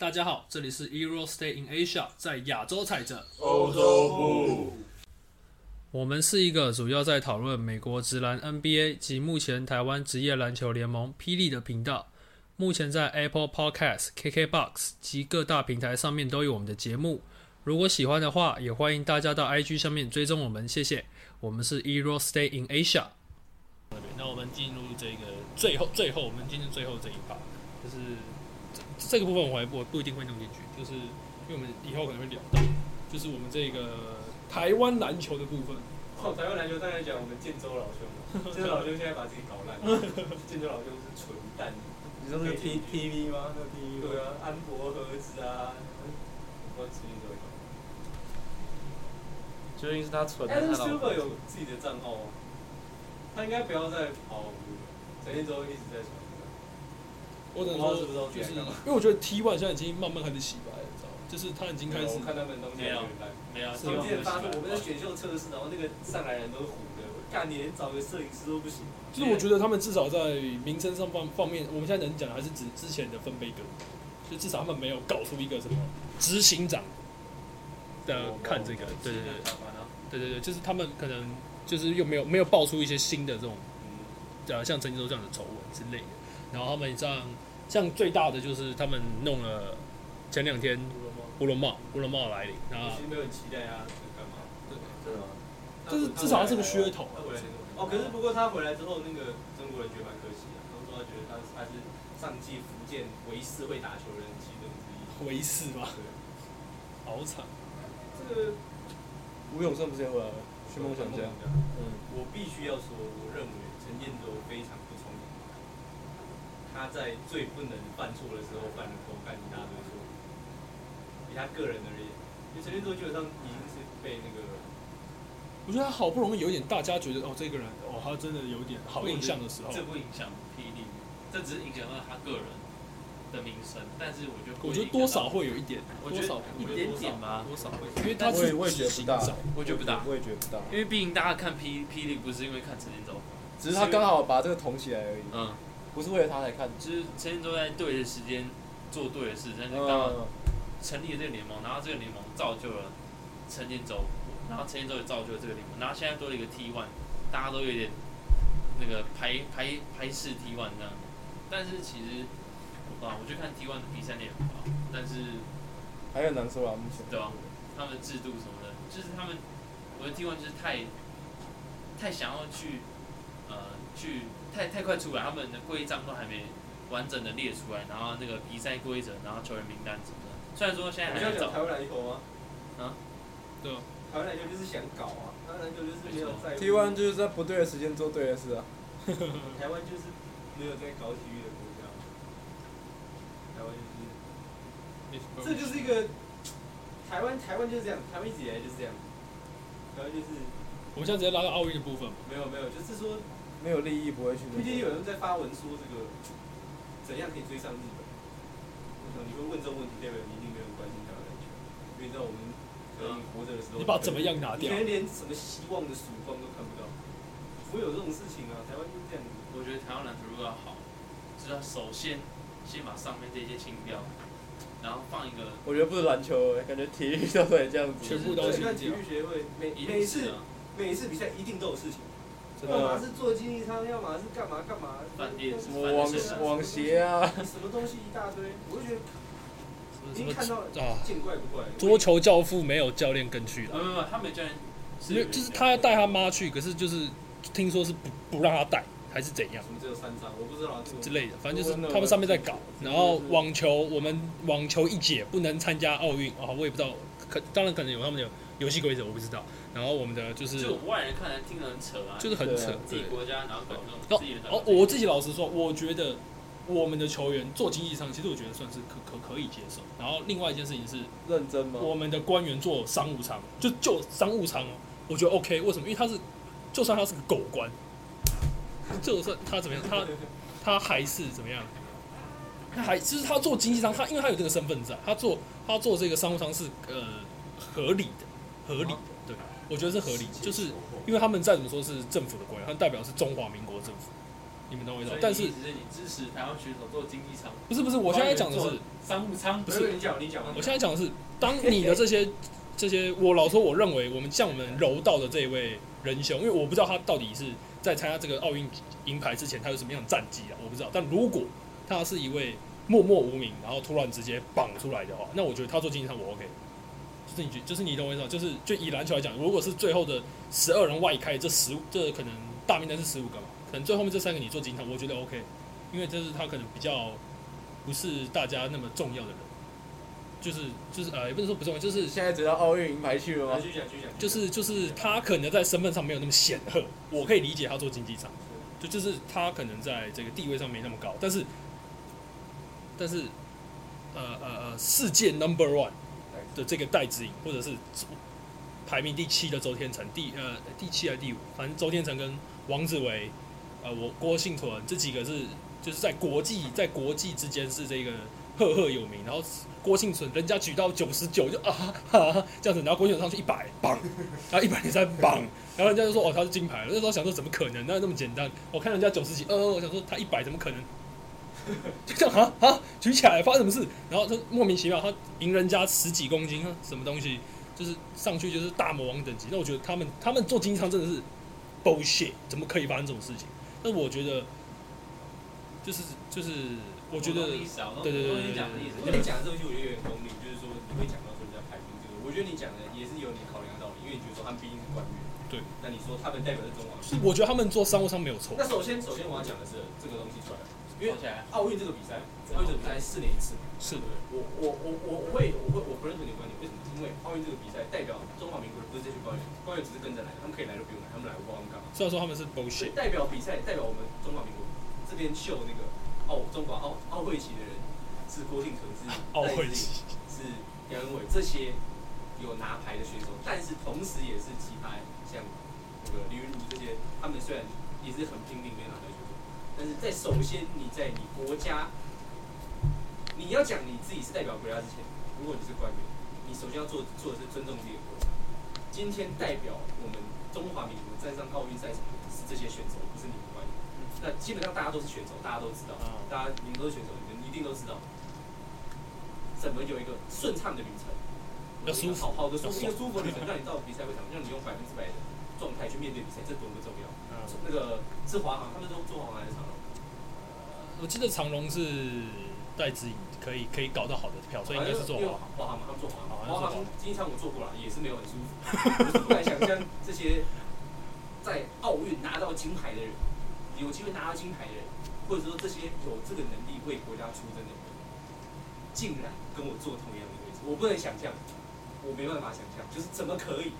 大家好，这里是 e r o Stay in Asia，在亚洲踩着。欧洲步，我们是一个主要在讨论美国职篮 NBA 及目前台湾职业篮球联盟霹雳的频道。目前在 Apple Podcast、KKBox 及各大平台上面都有我们的节目。如果喜欢的话，也欢迎大家到 IG 上面追踪我们，谢谢。我们是 e r o Stay in Asia。那我们进入这个最后，最后我们进入最后这一趴，就是这这个部分我还我不一定会弄进去，就是因为我们以后可能会聊到，就是我们这个台湾篮球的部分。哦，台湾篮球当然讲我们建州老兄，建州老兄现在把自己搞烂，建州老兄是纯蛋，你说那个 T T V 吗？那个 T V 对啊，安博盒子啊，我自己都有。究竟是他存的，Adam 他老 Silver 有自己的账号吗？他应该不要再跑陈建州一直在传。我只能说，就是因为我觉得 T One 现在已经慢慢开始洗白了，你知道吗？就是他已经开始我看他们东西没有。没有，我之前发说我们在选秀测试，然后那个上来人都是糊的，我干你连找个摄影师都不行。就是我觉得他们至少在名声上方方面，我们现在能讲的还是指之前的分贝哥，就至少他们没有搞出一个什么执行长的看这个，对对对对对对，就是他们可能就是又没有没有爆出一些新的这种呃像陈建州这样的丑闻之类的，然后他们像像最大的就是他们弄了前两天乌龙帽乌龙帽来临，然后我其实没有很期待啊是干嘛。真的吗？就是至少他是个噱头他回来哦，可是不过他回来之后，那个中国人觉得蛮可惜的，他们说他觉得他他是上季福建唯四会打球人其中之一。维士吧，对，好惨。这个吴永胜不是也回来了？去梦想家。嗯，我必须要说，我认为陈建州非常。他在最不能犯错的时候犯了偷干一大堆错，以他个人而言，因为陈建州基本上已经是被那个我觉得他好不容易有一点大家觉得哦，这个人哦，他真的有点好印象的时候，这不影响霹雳，这只是影响到他个人的名声，但是我觉得我觉得多少，会有一点，我觉得多少一点。点吧，多少会，因为他是我也我也觉得不大。我觉得不大，我也觉得不大，因为毕竟大家看霹霹雳不是因为看陈建州，只是他刚好把这个捅起来而已，嗯，不是为了他才看。就是陈建州在对的时间做对的事，但是刚成立了这个联盟，然后这个联盟造就了陈建州，然后陈建州也造就了这个联盟，然后现在多了一个 T one，大家都有点那个排排排斥 T one 这样，但是其实啊，我就看 T one 的比赛内容啊，但是还有难说啊，目前。对吧？他们的制度什么的，就是他们，我的 T one 就是太太想要去呃去太太快出来，他们的规章都还没完整的列出来，然后那个比赛规则，然后球员名单什么的，虽然说现在还在找台。湾篮球吗？啊？对啊，台湾篮球就是想搞啊，台湾篮球就是没有在乎 T one 就是在不对的时间做对的事啊。台湾就是没有在搞体育的国家，台湾就是这就是一个台湾台湾就是这样，台湾一直以来就是这样，台湾就是我们现在直接拉到奥运的部分嘛，没有没有，就是说没有利益不会去最近。有人在发文说这个怎样可以追上日本，我想你会问这种问题，代表你一定没有关心台湾篮球，因为你知道我们可能活着的时候，你把怎么样拿掉你可能连什么希望的曙光都看不到，不会有这种事情啊，台湾就是这样子。我觉得台湾篮球如果要好，就是要首先先把上面这些清掉，然后放一个我觉得不是篮球，感觉体育都会这样子。全部都是体育协会每一每次啊，每一次比赛一定都有事情，真要么。是做经济舱，要么是干嘛干嘛，饭店什么网网鞋啊，什么东西一大堆，我就觉得已什么经看到啊，见怪不怪。桌球教父没有教练跟去了，没有没有，他没教练因为就是他要带他妈去，可是就是听说是不不让他带，还是怎样什么只有三张，我不知道这个之类的，反正就是他们上面在搞，然后网球我们网球一姐不能参加奥运啊，我也不知道，可当然可能有他们的游戏规则，我不知道。然后我们的就是就外人看来听得很扯啊，就是很扯，自己。国家然后搞这种哦自己的哦，我自己老实说，我觉得我们的球员做经济舱，其实我觉得算是可可可以接受。然后另外一件事情是，认真吗？我们的官员做商务舱，就就商务舱哦，我觉得 OK。为什么？因为他是，就算他是个狗官，就算他怎么样，他 他还是怎么样？他还就是他做经济舱，他因为他有这个身份在，他做他做这个商务舱是呃合理的，合理的，对，我觉得是合理，就是因为他们再怎么说是政府的官员，他代表是中华民国政府，你们懂我意思但是你支持台湾选手做经济舱，不是不是，我现在讲的是商务舱，不是你讲，你讲，我现在讲的是，当你的这些 这些，我老说，我认为我们像我们柔道的这一位仁兄，因为我不知道他到底是在参加这个奥运银牌之前，他有什么样的战绩啊，我不知道。但如果他是一位默默无名，然后突然直接绑出来的话，那我觉得他做经济舱我 OK。就是你觉，就是你懂我意思吗？就是就以篮球来讲，如果是最后的十二人外开，这十这可能大名单是十五个嘛，可能最后面这三个你做经济舱，我觉得 OK，因为这是他可能比较不是大家那么重要的人。就是就是呃，也不能说不重要，就是现在只要奥运银牌去了吗来？继续讲，继续讲，就是就是他可能在身份上没有那么显赫，我可以理解他做经济舱，就就是他可能在这个地位上没那么高，但是但是呃呃呃，世界 number one 的这个戴资颖，或者是排名第七的周天成，第呃第七还是第五，反正周天成跟王子维，呃我郭幸存这几个是就是在国际在国际之间是这个赫赫有名，然后郭幸存人家举到九十九就啊哈哈这样子，然后郭幸存上去一百棒，然后一百零三棒，然后人家就说哦他是金牌，那时候想说怎么可能？那那么简单？我看人家九十几，呃，我想说他一百怎么可能？就这样啊啊，举起来发生什么事？然后他莫名其妙，他赢人家十几公斤，什么东西，就是上去就是大魔王等级。那我觉得他们他们做经济舱真的是 bullshit，怎么可以发生这种事情？那我觉得就是就是我觉得懂意思啊，我懂对对对你讲的意思你讲的这个东西，我觉得有点功利，就是说你会讲到说人家排名这个，我觉得你讲的也是有你考量的道理，因为你觉得说他们毕竟是冠军，对，那你说他们代表是中华是我觉得他们做商务舱没有错那，首先，首先我要讲的是这个东西出来了，因为奥运这个比赛，奥运这个比赛四年一次嘛，是对不对？我我我我我会我会我不认同你的观点，为什么？因为奥运这个比赛代表中华民国的不是这群官员，官员只是跟着来的，他们可以来都不用来，他们来我不知道他们干嘛。虽然说他们是 bullshit，代表比赛，代表我们中华民国这边秀那个奥中华奥奥会旗的人是郭敬存，是奥会旗是杨文伟这些有拿牌的选手，但是同时也是其他像那个李云儒这些，他们虽然也是很拼命没拿到选手，但是在首先你在你国家，你要讲你自己是代表国家之前，如果你是官员，你首先要做做的是尊重自己的国家。今天代表我们中华民国站上奥运赛场的是这些选手，不是你们官员。那基本上大家都是选手，大家都知道，嗯大家你们都是选手，你们一定都知道，怎么有一个顺畅的旅程，要舒服好好的舒服，一个舒服的旅程，让你到比赛会场，让你用百分之百的状态去面对比赛，这多么重要。嗯那个是华航，他们都做华航还是长荣？我记得长荣是戴资颖可以可以搞到好的票，所以应该是做华航。华航嘛，他们做华航，华航经济舱我做过了，也是没有很舒服。我是不敢想象这些在奥运拿到金牌的人，有机会拿到金牌的人，或者说这些有这个能力为国家出征的人，竟然跟我坐同样的位置，我不能想象，我没办法想象，就是怎么可以？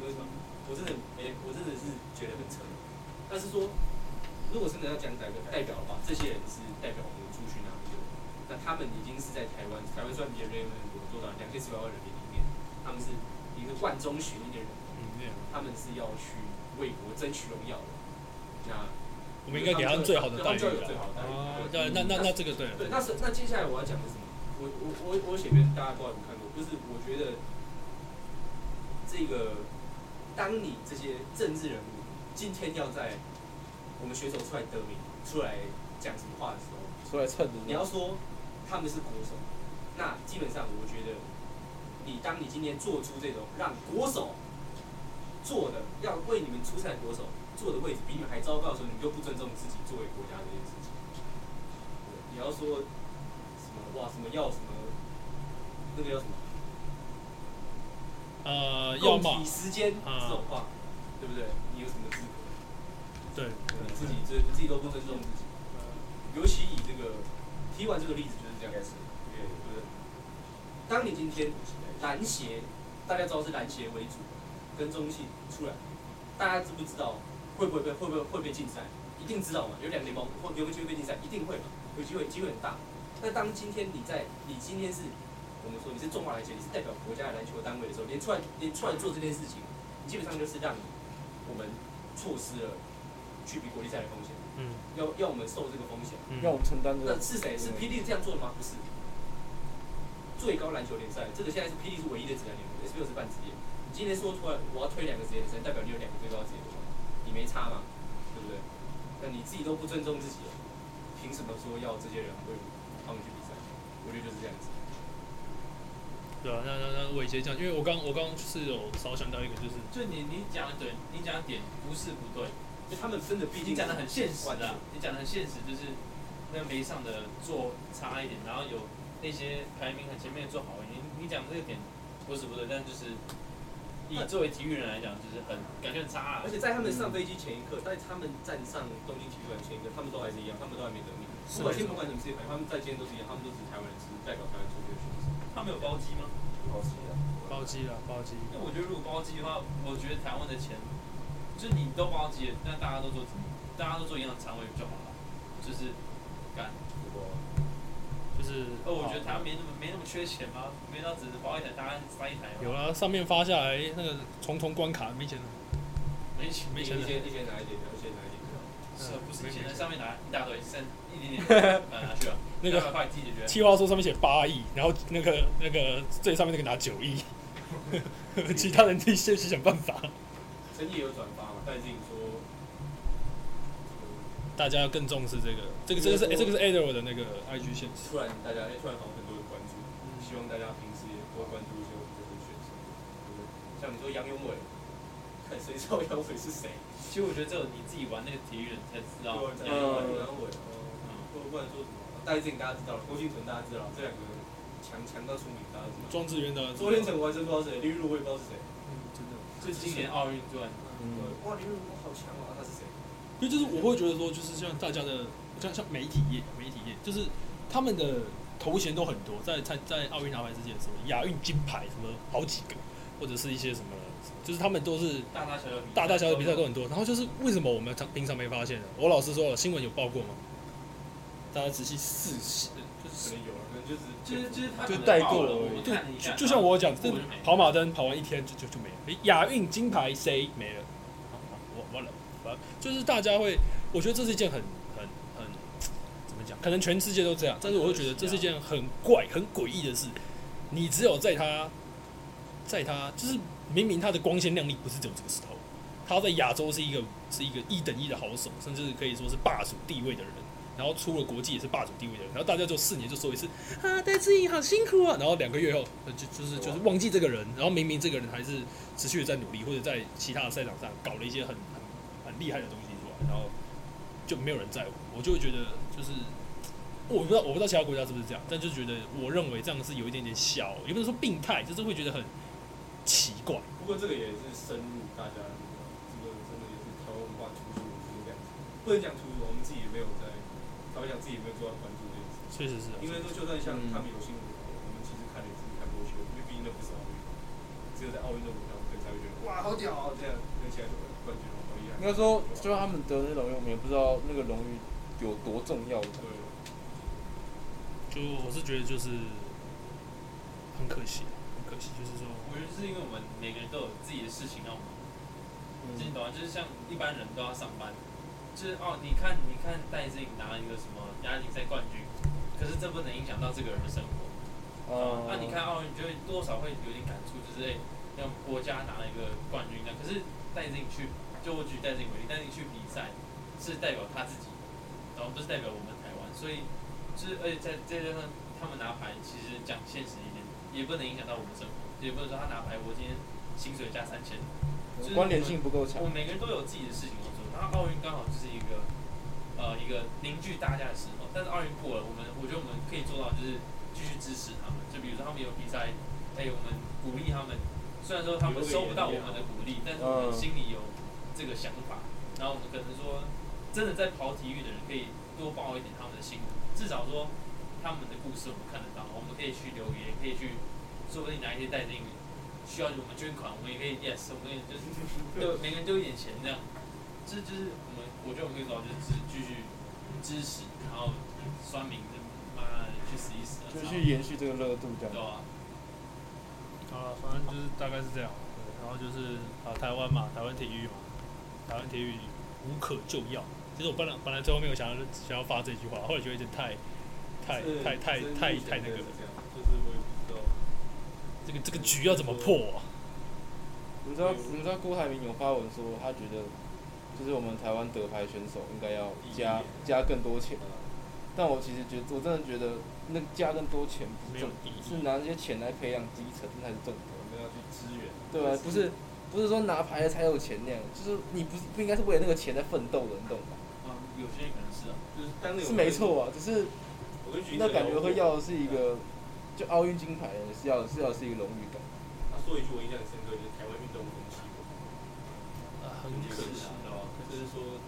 为什么？我真的没，我真的是觉得很扯。但是说，如果真的要讲代表代表的话，这些人是代表我们的族群啊，那他们已经是在台湾，台湾算比人员很多，多少两千四百万人民里面，他们是一个万中选一的人，嗯，他们是要去为国争取荣耀的。那我们应该给他们最好的待遇对他们就有最好的待遇啊！对对，那那那这个对，对，那是那接下来我要讲的是什么？我我我我写篇大家不知道有没有看过，就是我觉得这个，当你这些政治人物今天要在我们选手出来得名、出来讲什么话的时候，出来蹭的。你要说他们是国手，那基本上我觉得，你当你今天做出这种让国手做的要为你们出赛国手做的位置比你们还糟糕的时候，你就不尊重自己作为国家这件事情。你要说什么哇什么要什么那个叫什么呃，要共么时间啊这种话，对不对？你有什么资格？对，你自己这自己都不尊重自己。尤其以这个踢完这个例子就是这样子，对不对？当你今天篮协，大家知道是篮协为主，跟中信出来，大家知不知道会不会被会不会会被禁赛？一定知道嘛，有两个联盟会有没有机会被禁赛？一定会嘛，有机会，机会很大。那当今天你在你今天是我们说你是中华篮协，你是代表国家的篮球单位的时候，连出来连出来做这件事情，你基本上就是让你我们错失了去比国际赛的风险。嗯要要我们受这个风险，嗯，要我们承担这个。那是谁？是霹雳这样做的吗？不是。最高篮球联赛，这个现在是霹雳是唯一的职业联盟，SBL 是半职业。你今天说出来我要推两个职业联赛，代表你有两个最高职业联盟，你没差嘛？对不对？那你自己都不尊重自己了，凭什么说要这些人为他们去比赛？我觉得就是这样子。对啊，那那那伟杰这样，因为我刚我刚是有少想到一个，就是就你你讲的对，你讲的点不是不对，就他们真的毕竟你讲的很现实完的，你讲的很现实，就是那个没上的做差一点，然后有那些排名很前面的做好一点。你你讲这个点不是不对，但就是以作为体育人来讲，就是很感觉很差啊而。且在他们上飞机前一刻，在他们站上东京体育馆前一刻，他们都还是一样，他们都还没得名。不管不管你们世界排，他们在今天都是一样，他们都是台湾人，是代表台湾出去的选手。他们有包机吗？包机啊，包机了，包机。那我觉得如果包机的话，我觉得台湾的钱，就是你都包机了，那大家都做，大家都做一样的仓位就好了，就是干。就是哦，我觉得台湾没那么没那么缺钱吗？没到只是包一台，大家塞一台吗。有啦，上面发下来那个重重关卡没钱了，没钱没钱了一些一些拿一点，一些拿一点。是不是以前在上面拿一大堆，剩一点点，呃拿去了，那个两百块自己解决。计划书上面写八亿，然后那个那个最上面那个拿九亿，其他人自己先去想办法。陈毅有转发嘛？戴进说，大家更重视这个，这个这个是、诶这个是 Adler 的那个 IG 现实。突然大家哎，突然好像很多人关注，希望大家平时也多关注一些我们这些选手。像你说杨永伟，看谁知道杨永伟是谁？其实我觉得只有你自己玩那个体育人才知道。对，杨永伟，嗯，或不然说什么？戴志颖大家知道了，郭敬存大家知道了，这两个人强强到出名，大家知道。庄智渊的昨天成我还真不知道是谁，林如我也不知道是谁。真的，就是今年奥运对，嗯，哇，林玉我好强啊！他是谁？因为就是我会觉得说，就是像大家的，像像媒体业，媒体业就是他们的头衔都很多，在在在奥运拿牌之前，什么亚运金牌什么好几个，或者是一些什么，就是他们都是大大小小比赛大大小小比赛都很多。然后就是为什么我们常平常没发现呢？我老实说了，新闻有报过吗？大家仔细试试，就是可能有了，可能就是就是就是他就带过了就就就像我讲，这跑马灯跑完一天就就就没了，诶亚运金牌谁没了？好好我完了，完了，就是大家会，我觉得这是一件很很很怎么讲？可能全世界都这样，但是我会觉得这是一件很怪、很诡异的事。你只有在他，在他就是明明他的光鲜亮丽不是只有这个时候，他在亚洲是一个是一个一等一的好手，甚至可以说是霸主地位的人。然后出了国际也是霸主地位的人，然后大家就四年就说一次啊，戴志颖好辛苦啊，然后两个月后就就是就是忘记这个人，然后明明这个人还是持续的在努力，或者在其他的赛场上搞了一些很很很厉害的东西出来，然后就没有人在乎，我就会觉得就是我不知道我不知道其他国家是不是这样，但就觉得我认为这样是有一点点小，也不能说病态，就是会觉得很奇怪。不过这个也是深入大家的这个真的也是台湾文化突出就是这样子，不能讲突出，我们自己也没有在，他们讲自己也没有做到关注这件事。确实是啊，因为说就算像他们有新闻，我们其实看了也只是看过去，因为毕竟都不是奥运，只有在奥运这个舞台，我们才会觉得哇好屌哦这样，跟起来就冠军哦好厉害。应该说，就他们得那荣誉，我们也不知道那个荣誉有多重要。对，就我是觉得就是很可惜，很可惜，就是说我觉得是因为我们每个人都有自己的事情要忙，你懂吗？就是像一般人都要上班，就是哦，你看你看戴志颖拿了一个什么亚锦赛冠军，可是这不能影响到这个人的生活。哦那、你看奥运，就会多少会有点感触，就是哎，让国家拿了一个冠军，这样。可是戴志颖去，就我举戴志颖为例，戴志颖去比赛是代表他自己，然后不是代表我们台湾，所以就是而且在再加上他们拿牌，其实讲现实一点，也不能影响到我们生活，也不能说他拿牌，我今天薪水加三千，就是关联性不够强我。们每个人都有自己的事情要做，然后奥运刚好就是一个呃一个凝聚大家的时候。但是奥运过了，我们我觉得我们可以做到就是继续支持他们，就比如说他们有比赛，哎、我们鼓励他们。虽然说他们收不到我们的鼓励，但是我们心里有这个想法，然后我们可能说真的在跑体育的人可以多报一点他们的辛苦，至少说他们的故事我们看得到，我们可以去留言，可以去，说不定哪一天带进需要我们捐款，我们也可以 yes，我们也就是 就每个人丢一点钱这样，这就是我们我觉得我们可以做到，就是继续支持，然后酸民的妈的去死一死啊，就去延续这个热度，这对样。吧？好了，反正就是大概是这样。对，然后就是啊，台湾嘛，台湾体育嘛，台湾体育无可救药。其实我本来本来最后没有想要想要发这句话，后来觉得有点太太太太太太那个了，这样，就是我也不知道。这个这个局要怎么破啊？你知道，你知道郭台铭有发文说，他觉得就是我们台湾得牌选手应该要加加更多钱。但我其实觉得，我真的觉得那加更多钱不是重没有意义是拿这些钱来培养基层，才是重点。我们要去支援，对啊，不是不是说拿牌了才有钱那样，就是你不是不应该是为了那个钱在奋斗的，你懂吗？啊，有些人可能是啊，就是当年是没错啊，只是那感觉会要的是一个，就奥运金牌是要是要是一个荣誉感。他说一句我印象很深刻，就是台湾运动风气，啊很可惜。哦？就是说，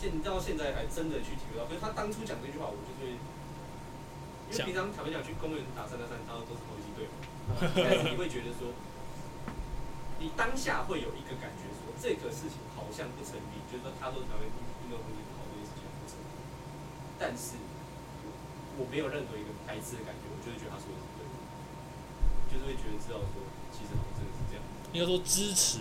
现到现在还真的去体会到，可是他当初讲这句话，我就是，因为平常坦白讲去公园打三打三，大家都是投机队嘛，但是你会觉得说，你当下会有一个感觉说，这个事情好像不成立，就是说他说台湾运动风气好，这件事情不成立，但是我没有任何一个排斥的感觉，我就会觉得他说的是对的，就是会觉得知道说，其实好像真的是这样。应该说支持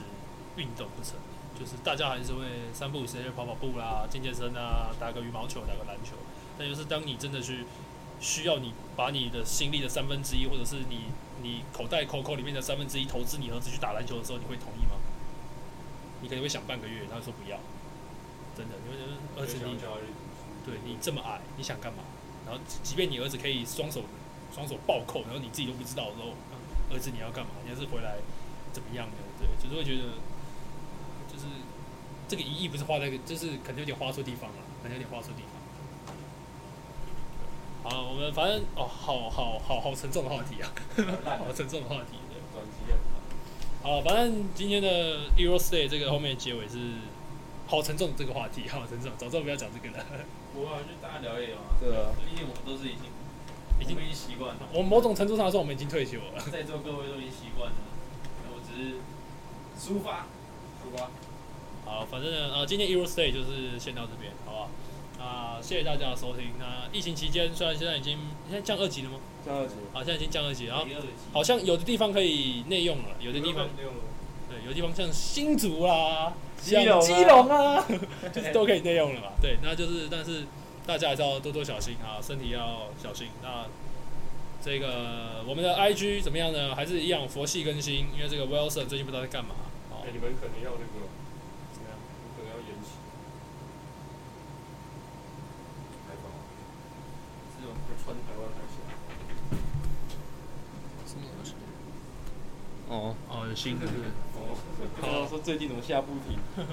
运动不成，就是大家还是会三不五时就跑跑步啦、健健身啊、打个羽毛球、打个篮球。但就是当你真的去需要你把你的心力的三分之一，或者是你你口袋口口里面的三分之一投资你儿子去打篮球的时候，你会同意吗？你可能会想半个月，他会说不要，真的，因为儿子你教他去读书，对你这么矮，你想干嘛？然后即便你儿子可以双手双手暴扣，然后你自己都不知道的时候，儿子你要干嘛？你还是回来怎么样的？对，就是会觉得，就是这个一亿不是花在，就是可能有点花错地方了，可能有点花错地方。好，我们反正哦，好好好好沉重的话题啊，好沉重的话题。对，转机很好，反正今天的 Euro Stay 这个后面结尾是好沉重这个话题，好沉重，早知道不要讲这个了。不啊，就大家聊一聊啊。对啊毕竟我们都是已经已经已经习惯了，我们某种程度上来说，我们已经退休了。在座各位都已经习惯了，我只是抒发，抒发。好，反正呢，呃，今天 Euro Stay 就是先到这边，好不好？啊、谢谢大家的收听。那疫情期间，虽然现在已经现在降二级了吗？降二级，好，现在已经降二级，然后好像有的地方可以内用了，有的地方对，有的地方像新竹啦、基隆啊像基隆啊，就是都可以内用了嘛。对，那就是，但是大家还是要多多小心啊，身体要小心。那这个我们的 IG 怎么样呢？还是一样佛系更新，因为这个 Wilson 最近不知道在干嘛。好哎，，你们可能要那个，怎么样？可能要延期。这种穿台湾海峡。什么东西？哦，哦，有新的。哦，不知道说最近怎么下不停。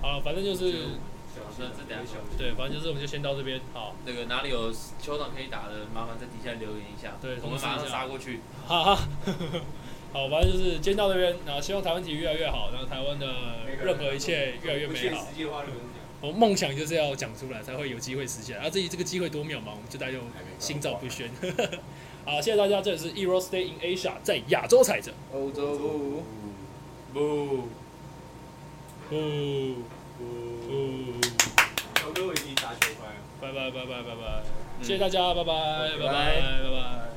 好，反正就是小心这等下对，反正就是我们就先到这边。好，那个哪里有球场可以打的，麻烦在底下留言一下，对我们马上杀过去。哈哈。好，反正就是今天到这边，然后希望台湾体育越来越好，然后台湾的任何一切越来越美好。我梦想就是要讲出来，才会有机会实现。啊，至于这个机会多渺茫，我们就大家就心照不宣。好，谢谢大家，这里是 Euro Stay in Asia，在亚洲踩着。欧洲部。不不不，小哥，我已经打球拍了。拜拜拜拜拜拜，谢谢大家，拜拜拜拜拜拜。